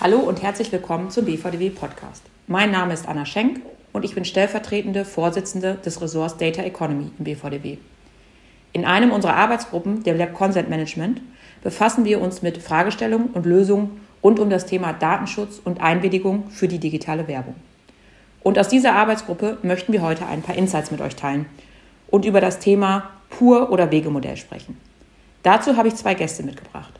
Hallo und herzlich willkommen zum BVDW Podcast. Mein Name ist Anna Schenk und ich bin stellvertretende Vorsitzende des Ressorts Data Economy im BVDW. In einem unserer Arbeitsgruppen, der Lab Consent Management, befassen wir uns mit Fragestellungen und Lösungen rund um das Thema Datenschutz und Einwilligung für die digitale Werbung. Und aus dieser Arbeitsgruppe möchten wir heute ein paar Insights mit euch teilen und über das Thema Pur- oder Wegemodell sprechen. Dazu habe ich zwei Gäste mitgebracht.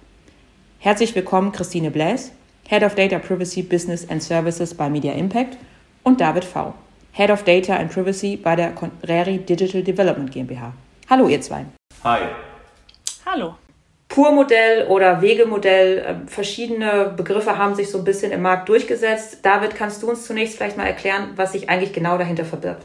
Herzlich willkommen Christine Bläs, Head of Data Privacy Business and Services bei Media Impact und David V., Head of Data and Privacy bei der Contrary Digital Development GmbH. Hallo ihr zwei. Hi. Hallo. Pur-Modell oder Wegemodell, äh, verschiedene Begriffe haben sich so ein bisschen im Markt durchgesetzt. David, kannst du uns zunächst vielleicht mal erklären, was sich eigentlich genau dahinter verbirgt?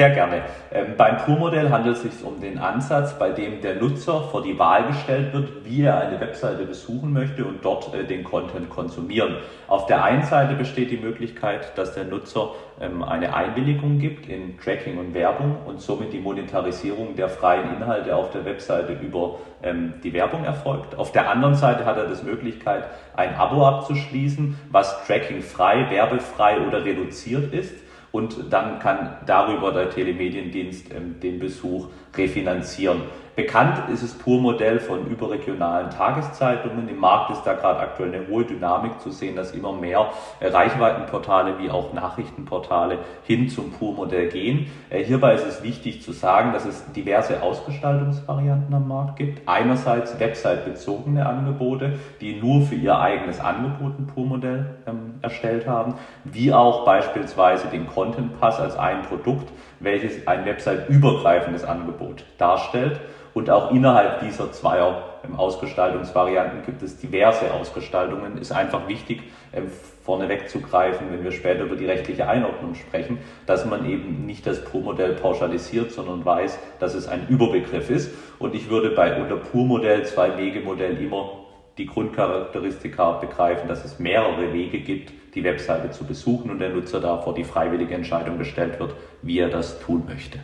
Sehr gerne. Ähm, beim Pur-Modell handelt es sich um den Ansatz, bei dem der Nutzer vor die Wahl gestellt wird, wie er eine Webseite besuchen möchte und dort äh, den Content konsumieren. Auf der einen Seite besteht die Möglichkeit, dass der Nutzer ähm, eine Einwilligung gibt in Tracking und Werbung und somit die Monetarisierung der freien Inhalte auf der Webseite über ähm, die Werbung erfolgt. Auf der anderen Seite hat er das Möglichkeit, ein Abo abzuschließen, was Tracking frei, werbefrei oder reduziert ist und dann kann darüber der Telemediendienst ähm, den Besuch refinanzieren. Bekannt ist das Pur-Modell von überregionalen Tageszeitungen. Im Markt ist da gerade aktuell eine hohe Dynamik zu sehen, dass immer mehr äh, Reichweitenportale wie auch Nachrichtenportale hin zum Pur-Modell gehen. Äh, hierbei ist es wichtig zu sagen, dass es diverse Ausgestaltungsvarianten am Markt gibt. Einerseits website-bezogene Angebote, die nur für ihr eigenes Angebot ein Pur-Modell ähm, erstellt haben, wie auch beispielsweise den Content Pass als ein Produkt, welches ein website-übergreifendes Angebot darstellt. Und auch innerhalb dieser zweier Ausgestaltungsvarianten gibt es diverse Ausgestaltungen. Ist einfach wichtig, ähm, vorneweg zu greifen, wenn wir später über die rechtliche Einordnung sprechen, dass man eben nicht das Pro-Modell pauschalisiert, sondern weiß, dass es ein Überbegriff ist. Und ich würde bei unter Pur-Modell, Zwei-Wege-Modell immer die Grundcharakteristika begreifen, dass es mehrere Wege gibt, die Webseite zu besuchen und der Nutzer da vor die freiwillige Entscheidung gestellt wird, wie er das tun möchte.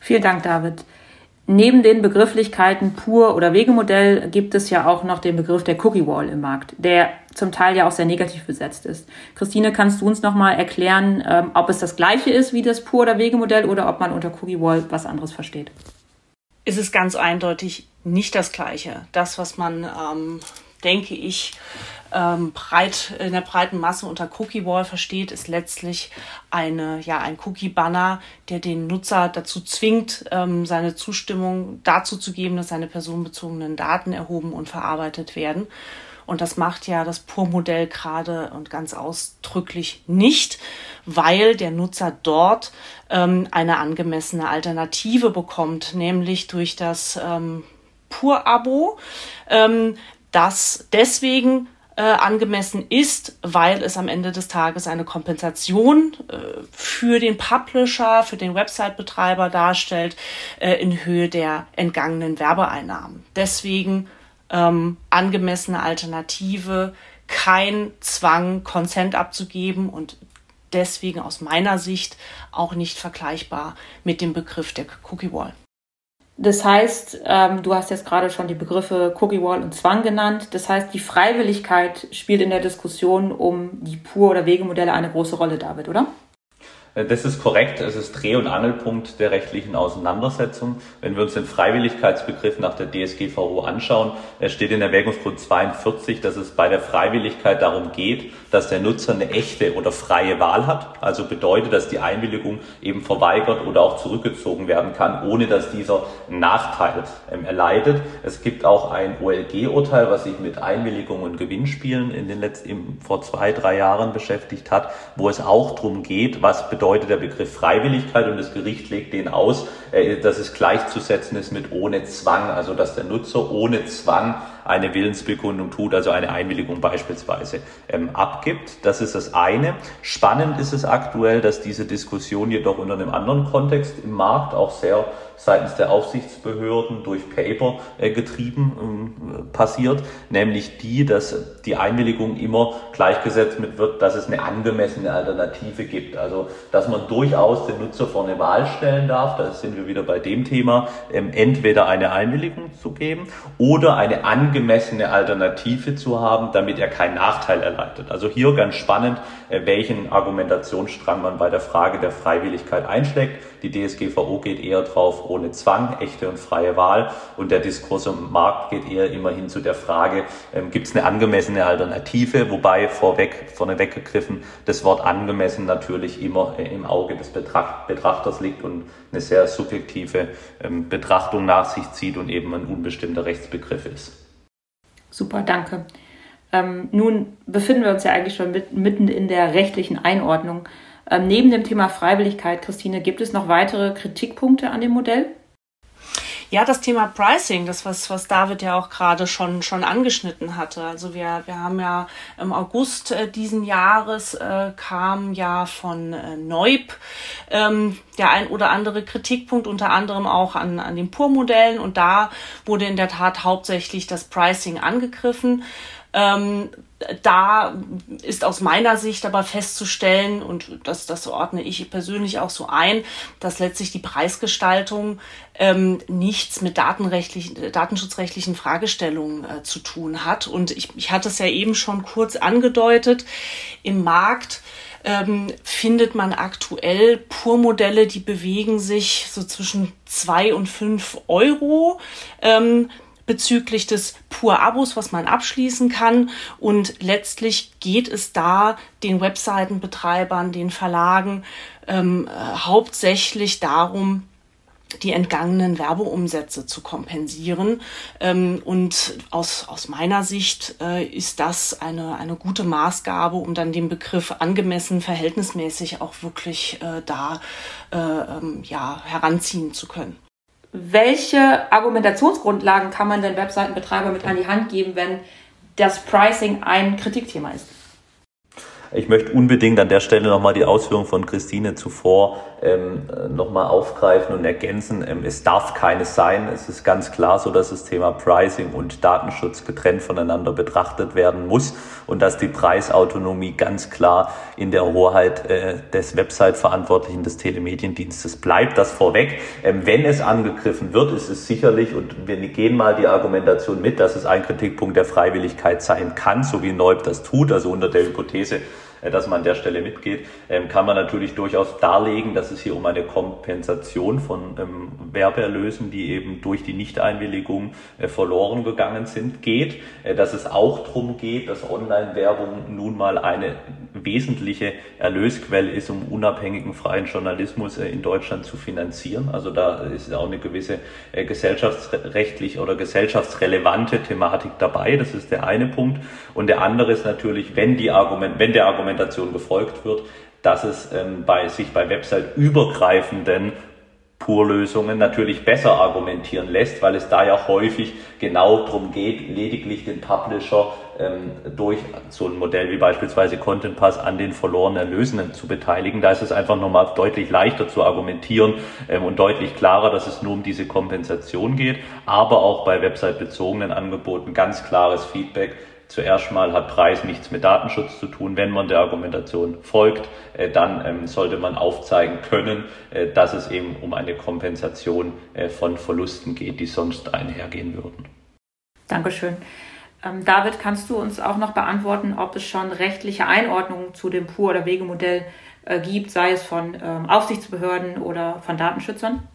Vielen Dank, David. Neben den Begrifflichkeiten Pur- oder Wegemodell gibt es ja auch noch den Begriff der Cookie Wall im Markt, der zum Teil ja auch sehr negativ besetzt ist. Christine, kannst du uns nochmal erklären, ähm, ob es das gleiche ist wie das Pur- oder Wegemodell oder ob man unter Cookie Wall was anderes versteht? Ist es ganz eindeutig nicht das gleiche. Das, was man, ähm, denke ich, ähm, breit, in der breiten Masse unter Cookie Wall versteht, ist letztlich eine, ja, ein Cookie-Banner, der den Nutzer dazu zwingt, ähm, seine Zustimmung dazu zu geben, dass seine personenbezogenen Daten erhoben und verarbeitet werden. Und das macht ja das Pur-Modell gerade und ganz ausdrücklich nicht, weil der Nutzer dort ähm, eine angemessene Alternative bekommt, nämlich durch das ähm, Pur-Abo, ähm, das deswegen äh, angemessen ist, weil es am Ende des Tages eine Kompensation äh, für den Publisher, für den Website-Betreiber darstellt äh, in Höhe der entgangenen Werbeeinnahmen. Deswegen ähm, angemessene Alternative, kein Zwang, Consent abzugeben und deswegen aus meiner Sicht auch nicht vergleichbar mit dem Begriff der Cookie Wall. Das heißt, ähm, du hast jetzt gerade schon die Begriffe Cookie Wall und Zwang genannt. Das heißt, die Freiwilligkeit spielt in der Diskussion um die Pur- oder Wegemodelle eine große Rolle, David, oder? Äh, das ist korrekt. Es ist Dreh- und Angelpunkt der rechtlichen Auseinandersetzung. Wenn wir uns den Freiwilligkeitsbegriff nach der DSGVO anschauen, steht in Erwägungsgrund 42, dass es bei der Freiwilligkeit darum geht, dass der Nutzer eine echte oder freie Wahl hat. Also bedeutet, dass die Einwilligung eben verweigert oder auch zurückgezogen werden kann, ohne dass dieser Nachteil ähm, erleidet. Es gibt auch ein OLG-Urteil, was sich mit Einwilligung und Gewinnspielen in den letzten, vor zwei, drei Jahren beschäftigt hat, wo es auch darum geht, was bedeutet, bedeutet der Begriff Freiwilligkeit und das Gericht legt den aus, äh, dass es gleichzusetzen ist mit ohne Zwang, also dass der Nutzer ohne Zwang eine Willensbekundung tut, also eine Einwilligung beispielsweise ähm, abgibt. Das ist das eine. Spannend ist es aktuell, dass diese Diskussion jedoch unter einem anderen Kontext im Markt auch sehr seitens der Aufsichtsbehörden durch Paper äh, getrieben ähm, passiert, nämlich die, dass die Einwilligung immer gleichgesetzt mit wird, dass es eine angemessene Alternative gibt. Also, dass man durchaus den Nutzer vor eine Wahl stellen darf, da sind wir wieder bei dem Thema, ähm, entweder eine Einwilligung zu geben oder eine angemessene Alternative zu haben, damit er keinen Nachteil erleidet. Also hier ganz spannend, äh, welchen Argumentationsstrang man bei der Frage der Freiwilligkeit einschlägt. Die DSGVO geht eher drauf ohne Zwang, echte und freie Wahl und der Diskurs im Markt geht eher immerhin zu der Frage, ähm, gibt es eine angemessene Alternative, wobei vorweg, vorneweg gegriffen, das Wort angemessen natürlich immer äh, im Auge des Betrachters liegt und eine sehr subjektive ähm, Betrachtung nach sich zieht und eben ein unbestimmter Rechtsbegriff ist. Super, danke. Ähm, nun befinden wir uns ja eigentlich schon mit, mitten in der rechtlichen Einordnung. Ähm, neben dem Thema Freiwilligkeit, Christine, gibt es noch weitere Kritikpunkte an dem Modell? Ja, das Thema Pricing, das was, was David ja auch gerade schon, schon angeschnitten hatte. Also wir, wir haben ja im August äh, diesen Jahres äh, kam ja von äh, Neub ähm, der ein oder andere Kritikpunkt, unter anderem auch an, an den Pur-Modellen. Und da wurde in der Tat hauptsächlich das Pricing angegriffen. Ähm, da ist aus meiner Sicht aber festzustellen, und das, das ordne ich persönlich auch so ein, dass letztlich die Preisgestaltung ähm, nichts mit datenrechtlichen, datenschutzrechtlichen Fragestellungen äh, zu tun hat. Und ich, ich hatte es ja eben schon kurz angedeutet, im Markt ähm, findet man aktuell Pur-Modelle, die bewegen sich so zwischen zwei und fünf Euro. Ähm, bezüglich des Pur-Abos, was man abschließen kann. Und letztlich geht es da den Webseitenbetreibern, den Verlagen ähm, äh, hauptsächlich darum, die entgangenen Werbeumsätze zu kompensieren. Ähm, und aus, aus meiner Sicht äh, ist das eine, eine gute Maßgabe, um dann den Begriff angemessen, verhältnismäßig auch wirklich äh, da äh, ähm, ja, heranziehen zu können welche Argumentationsgrundlagen kann man den Webseitenbetreiber mit an die Hand geben, wenn das Pricing ein Kritikthema ist? Ich möchte unbedingt an der Stelle nochmal die Ausführungen von Christine zuvor ähm, nochmal aufgreifen und ergänzen. Ähm, es darf keines sein. Es ist ganz klar so, dass das Thema Pricing und Datenschutz getrennt voneinander betrachtet werden muss und dass die Preisautonomie ganz klar in der Hoheit äh, des Website-Verantwortlichen des Telemediendienstes bleibt. Das vorweg. Ähm, wenn es angegriffen wird, ist es sicherlich, und wir gehen mal die Argumentation mit, dass es ein Kritikpunkt der Freiwilligkeit sein kann, so wie Neub das tut, also unter der Hypothese, dass man an der Stelle mitgeht, ähm, kann man natürlich durchaus darlegen, dass es hier um eine Kompensation von ähm, Werbeerlösen, die eben durch die Nichteinwilligung äh, verloren gegangen sind, geht. Äh, dass es auch darum geht, dass Online-Werbung nun mal eine wesentliche Erlösquelle ist, um unabhängigen freien Journalismus in Deutschland zu finanzieren. Also da ist auch eine gewisse gesellschaftsrechtlich oder gesellschaftsrelevante Thematik dabei. Das ist der eine Punkt. Und der andere ist natürlich, wenn die Argument, wenn der Argument Argumentation gefolgt wird, dass es ähm, bei, sich bei Website-übergreifenden Pur-Lösungen natürlich besser argumentieren lässt, weil es da ja häufig genau darum geht, lediglich den Publisher ähm, durch so ein Modell wie beispielsweise Content Pass an den verlorenen Erlösen zu beteiligen. Da ist es einfach nochmal deutlich leichter zu argumentieren ähm, und deutlich klarer, dass es nur um diese Kompensation geht, aber auch bei website-bezogenen Angeboten ganz klares Feedback Zuerst mal hat Preis nichts mit Datenschutz zu tun. Wenn man der Argumentation folgt, äh, dann ähm, sollte man aufzeigen können, äh, dass es eben um eine Kompensation äh, von Verlusten geht, die sonst einhergehen würden. Dankeschön. Ähm, David, kannst du uns auch noch beantworten, ob es schon rechtliche Einordnungen zu dem Pur- oder Wegemodell gibt, sei es von ähm, Aufsichtsbehörden oder von Datenschützern?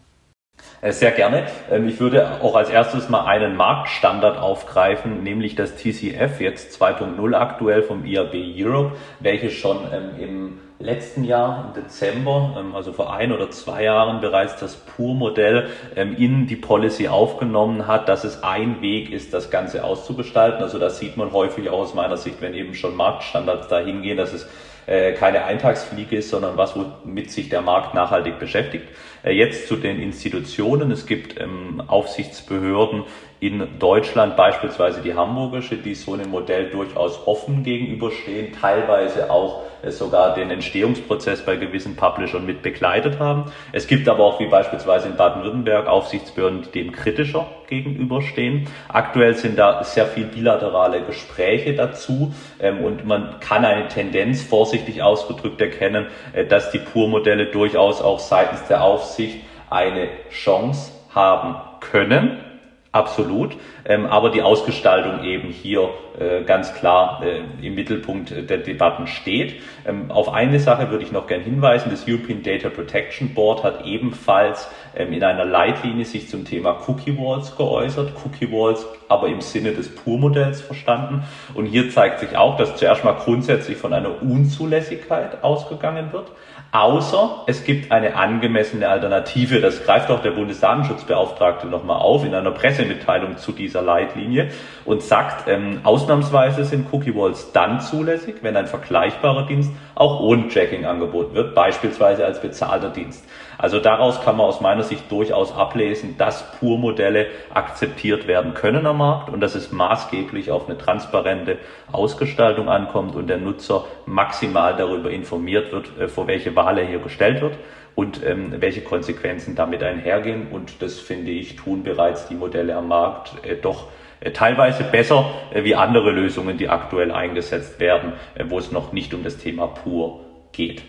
Äh, sehr gerne. Ähm, ich würde auch als erstes mal einen Marktstandard aufgreifen, nämlich das TCF, jetzt 2.0 aktuell vom IAB Europe, welches schon ähm, im letzten Jahr im Dezember, ähm, also vor ein oder zwei Jahren bereits das Pur-Modell in die Policy aufgenommen hat, dass es ein Weg ist, das Ganze auszugestalten. Also das sieht man häufig aus meiner Sicht, wenn eben schon Marktstandards dahin gehen, dass es äh, keine Eintagsfliege ist, sondern was, womit sich der Markt nachhaltig beschäftigt. Äh, jetzt zu den Institutionen. Es gibt ähm, Aufsichtsbehörden in Deutschland, beispielsweise die hamburgische, die so einem Modell durchaus offen gegenüberstehen, teilweise auch äh, sogar den Entstehungsprozess bei gewissen Publishern mit begleitet haben. Es gibt aber auch wie beispielsweise in Baden-Württemberg Aufsichtsbehörden, die dem kritischer gegenüberstehen. Aktuell sind da sehr viel bilaterale Gespräche dazu ähm, und man kann eine Tendenz vorsichtig ausgedrückt erkennen, äh, dass die Pur-Modelle durchaus auch seitens der Aufsicht eine Chance haben können Absolut, ähm, aber die Ausgestaltung eben hier äh, ganz klar äh, im Mittelpunkt der Debatten steht. Ähm, auf eine Sache würde ich noch gern hinweisen. Das European Data Protection Board hat ebenfalls ähm, in einer Leitlinie sich zum Thema Cookie Walls geäußert. Cookie Walls aber im Sinne des Pur-Modells verstanden. Und hier zeigt sich auch, dass zuerst mal grundsätzlich von einer Unzulässigkeit ausgegangen wird außer es gibt eine angemessene Alternative. Das greift auch der Bundesdatenschutzbeauftragte nochmal auf in einer Pressemitteilung zu dieser Leitlinie und sagt, ähm, ausnahmsweise sind Cookie Walls dann zulässig, wenn ein vergleichbarer Dienst auch ohne Tracking angeboten wird, beispielsweise als bezahlter Dienst. Also daraus kann man aus meiner Sicht durchaus ablesen, dass Pur-Modelle akzeptiert werden können am Markt und dass es maßgeblich auf eine transparente Ausgestaltung ankommt und der Nutzer maximal darüber informiert wird, äh, vor welche Wahl er hier gestellt wird und ähm, welche Konsequenzen damit einhergehen. Und das finde ich, tun bereits die Modelle am Markt äh, doch äh, teilweise besser äh, wie andere Lösungen, die aktuell eingesetzt werden, äh, wo es noch nicht um das Thema pur geht.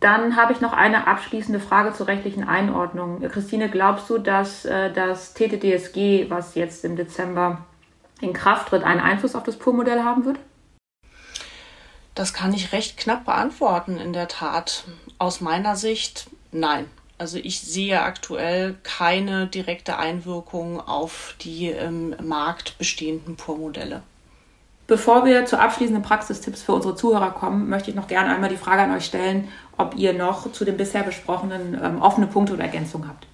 Dann habe ich noch eine abschließende Frage zur rechtlichen Einordnung. Christine, glaubst du, dass das TTDSG, was jetzt im Dezember in Kraft tritt, einen Einfluss auf das PUR-Modell haben wird? Das kann ich recht knapp beantworten, in der Tat. Aus meiner Sicht nein. Also ich sehe aktuell keine direkte Einwirkung auf die im Markt bestehenden PUR-Modelle. Bevor wir zu abschließenden Praxistipps für unsere Zuhörer kommen, möchte ich noch gerne einmal die Frage an euch stellen, ob ihr noch zu den bisher besprochenen ähm, offene Punkte oder Ergänzungen habt.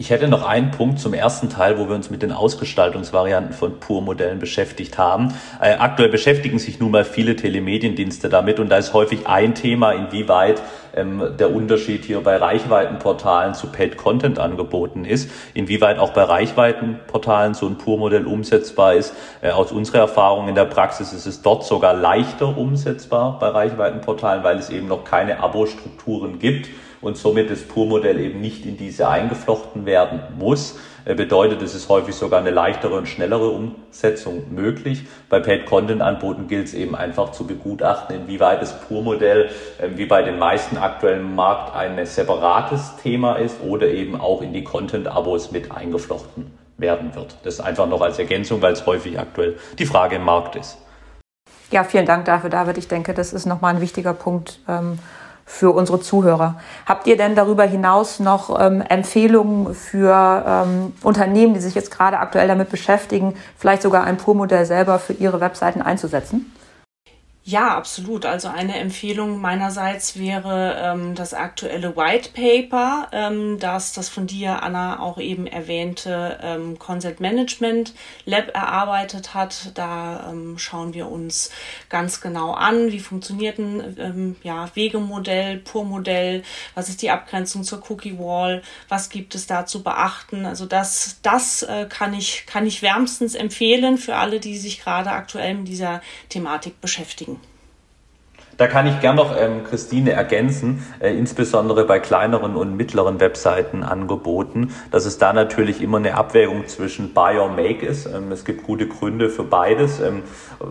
Ich hätte noch einen Punkt zum ersten Teil, wo wir uns mit den Ausgestaltungsvarianten von Pur-Modellen beschäftigt haben. Äh, aktuell beschäftigen sich nun mal viele Telemediendienste damit und da ist häufig ein Thema, inwieweit ähm, der Unterschied hier bei Reichweitenportalen zu Paid-Content-Angeboten ist, inwieweit auch bei Reichweitenportalen so ein Pur-Modell umsetzbar ist. Äh, aus unserer Erfahrung in der Praxis ist es dort sogar leichter umsetzbar bei Reichweitenportalen, weil es eben noch keine Abo-Strukturen gibt und somit das Pur-Modell eben nicht in diese eingeflochten werden muss. Äh, bedeutet, es ist häufig sogar eine leichtere und schnellere Umsetzung möglich. Bei Paid-Content-Angeboten gilt es eben einfach zu begutachten, inwieweit das Pur-Modell ähm, wie bei den meisten aktuellen Markt ein separates Thema ist oder eben auch in die Content-Abos mit eingeflochten werden wird. Das einfach noch als Ergänzung, weil es häufig aktuell die Frage im Markt ist. Ja, vielen Dank dafür, David. Ich denke, das ist nochmal ein wichtiger Punkt, ähm, für unsere Zuhörer. Habt ihr denn darüber hinaus noch ähm, Empfehlungen für ähm, Unternehmen, die sich jetzt gerade aktuell damit beschäftigen, vielleicht sogar ein Pur-Modell selber für ihre Webseiten einzusetzen? Ja, absolut. Also eine Empfehlung meinerseits wäre ähm, das aktuelle White Paper, ähm, das das von dir, Anna, auch eben erwähnte ähm, Consent Management Lab erarbeitet hat. Da ähm, schauen wir uns ganz genau an, wie funktioniert ein ähm, ja, Wegemodell, Pur-Modell, was ist die Abgrenzung zur Cookie Wall, was gibt es da zu beachten. Also das, das äh, kann, ich, kann ich wärmstens empfehlen für alle, die sich gerade aktuell mit dieser Thematik beschäftigen. Da kann ich gern noch ähm, Christine ergänzen, äh, insbesondere bei kleineren und mittleren Webseiten angeboten, dass es da natürlich immer eine Abwägung zwischen Buy or Make ist. Ähm, es gibt gute Gründe für beides. Ähm,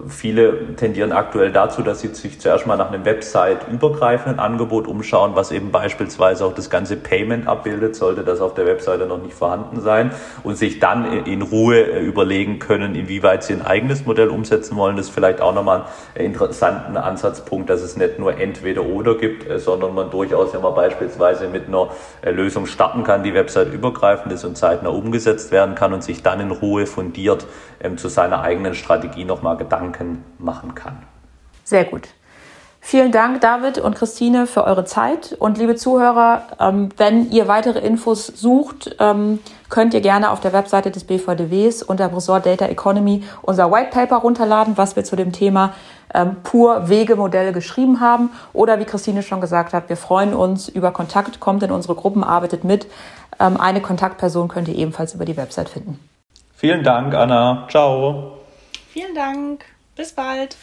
viele tendieren aktuell dazu, dass sie sich zuerst mal nach einem Website-übergreifenden Angebot umschauen, was eben beispielsweise auch das ganze Payment abbildet, sollte das auf der Webseite noch nicht vorhanden sein und sich dann in Ruhe äh, überlegen können, inwieweit sie ein eigenes Modell umsetzen wollen. Das ist vielleicht auch nochmal ein interessanten Ansatzpunkt, dass es nicht nur entweder oder gibt, äh, sondern man durchaus, wenn man beispielsweise mit einer äh, Lösung starten kann, die Website übergreifend ist und zeitnah umgesetzt werden kann und sich dann in Ruhe fundiert ähm, zu seiner eigenen Strategie nochmal Gedanken machen kann. Sehr gut. Vielen Dank, David und Christine, für eure Zeit. Und liebe Zuhörer, ähm, wenn ihr weitere Infos sucht, ähm, könnt ihr gerne auf der Webseite des BVDWs unter Resort Data Economy unser White Paper runterladen, was wir zu dem Thema ähm, pur Wegemodelle geschrieben haben. Oder wie Christine schon gesagt hat, wir freuen uns über Kontakt, kommt in unsere Gruppen, arbeitet mit. eine Kontaktperson könnt ihr ebenfalls über die Website finden. Vielen Dank, Anna. Ciao. Vielen Dank. Bis bald.